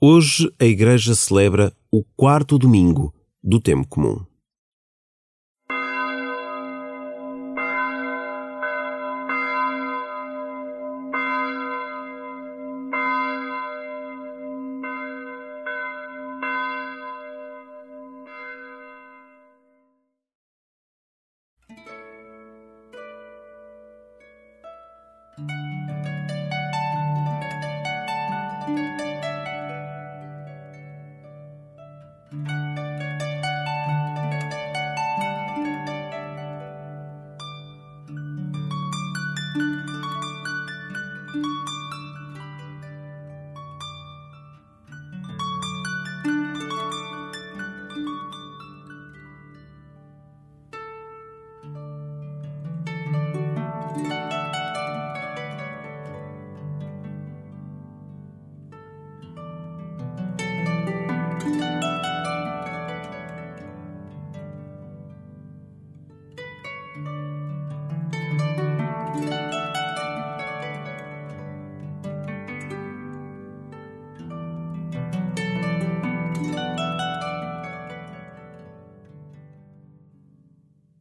Hoje a Igreja celebra o quarto domingo do tempo comum.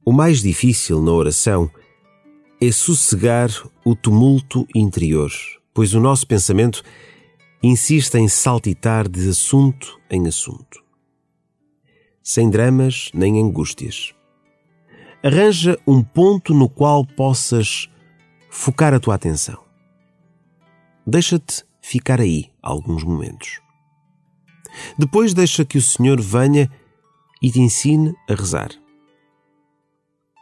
O mais difícil na oração é sossegar o tumulto interior, pois o nosso pensamento insiste em saltitar de assunto em assunto. Sem dramas nem angústias. Arranja um ponto no qual possas focar a tua atenção. Deixa-te ficar aí alguns momentos. Depois deixa que o Senhor venha e te ensine a rezar.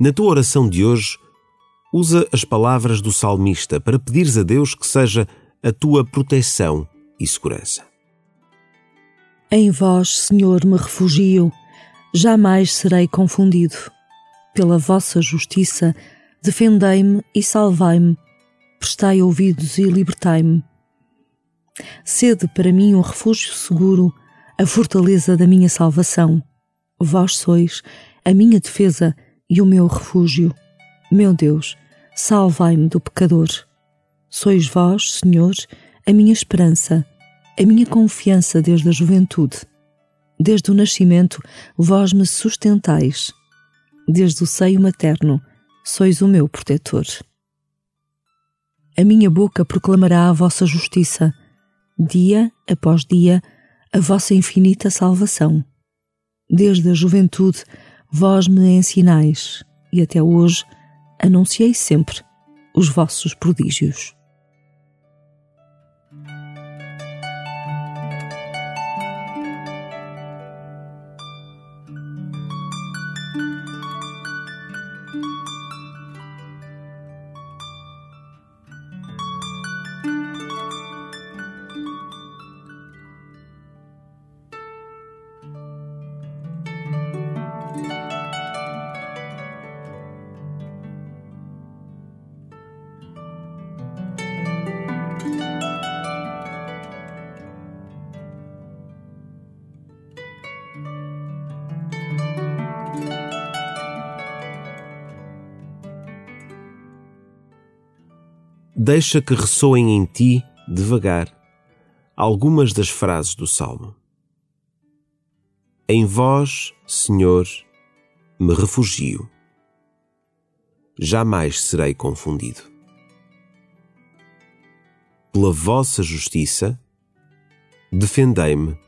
Na tua oração de hoje, usa as palavras do salmista para pedires a Deus que seja a tua proteção e segurança. Em vós, Senhor, me refugio, jamais serei confundido. Pela vossa justiça, defendei-me e salvai-me. Prestai ouvidos e libertai-me. Sede para mim um refúgio seguro, a fortaleza da minha salvação. Vós sois a minha defesa e o meu refúgio. Meu Deus, salvai-me do pecador. Sois vós, Senhor, a minha esperança, a minha confiança desde a juventude. Desde o nascimento, vós me sustentais. Desde o seio materno, sois o meu protetor. A minha boca proclamará a vossa justiça, dia após dia, a vossa infinita salvação. Desde a juventude, Vós me ensinais, e até hoje anunciei sempre os vossos prodígios. Deixa que ressoem em ti, devagar, algumas das frases do Salmo. Em vós, Senhor, me refugio. Jamais serei confundido. Pela vossa justiça, defendei-me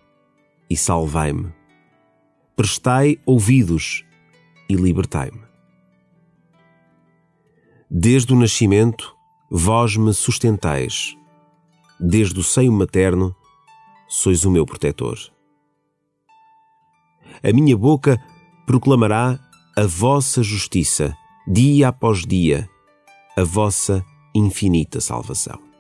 e salvai-me. Prestai ouvidos e libertai-me. Desde o nascimento, vós me sustentais. Desde o seio materno, sois o meu protetor. A minha boca proclamará a vossa justiça, dia após dia, a vossa infinita salvação.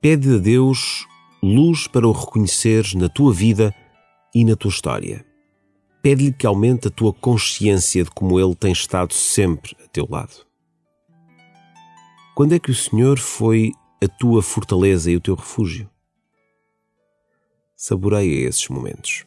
Pede a Deus luz para o reconheceres na tua vida e na tua história. Pede-lhe que aumente a tua consciência de como Ele tem estado sempre a teu lado. Quando é que o Senhor foi a tua fortaleza e o teu refúgio? Saboreia esses momentos.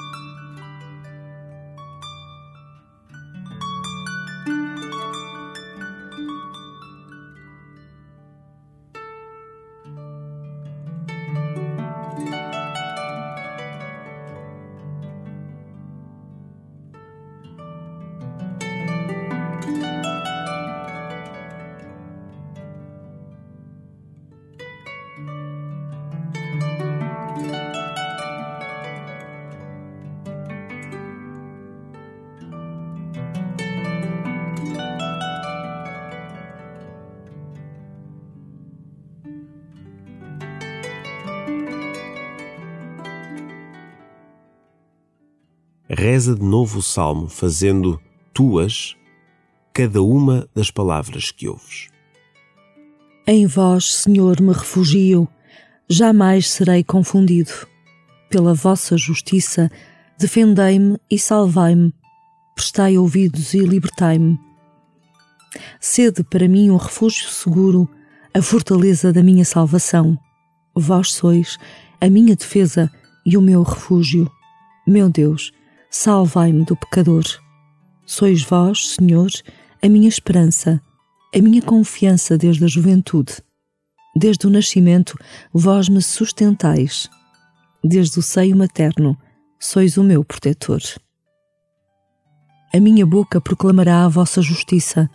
reza de novo o salmo, fazendo tuas cada uma das palavras que ouves. Em vós, Senhor, me refugio, jamais serei confundido. Pela vossa justiça, defendei-me e salvai-me. Prestai ouvidos e libertai-me. Sede para mim um refúgio seguro, a fortaleza da minha salvação. Vós sois a minha defesa e o meu refúgio. Meu Deus, salvai-me do pecador. Sois vós, Senhor, a minha esperança, a minha confiança desde a juventude. Desde o nascimento, vós me sustentais. Desde o seio materno, sois o meu protetor. A minha boca proclamará a vossa justiça,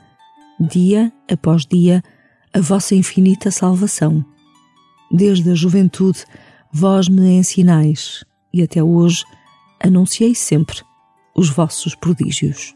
dia após dia, a vossa infinita salvação. Desde a juventude, vós me ensinais, e até hoje anunciei sempre os vossos prodígios.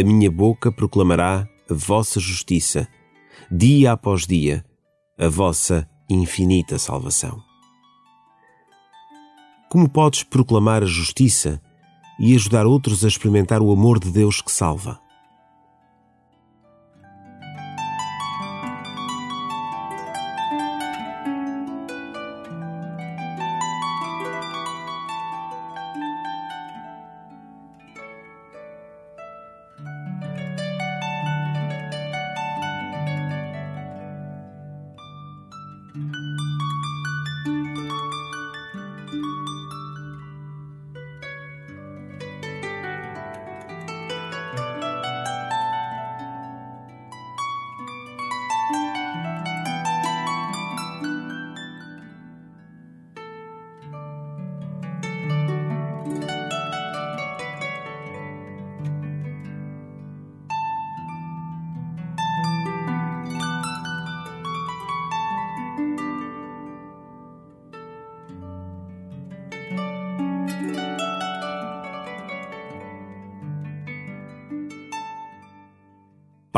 A minha boca proclamará a vossa justiça, dia após dia, a vossa infinita salvação. Como podes proclamar a justiça e ajudar outros a experimentar o amor de Deus que salva?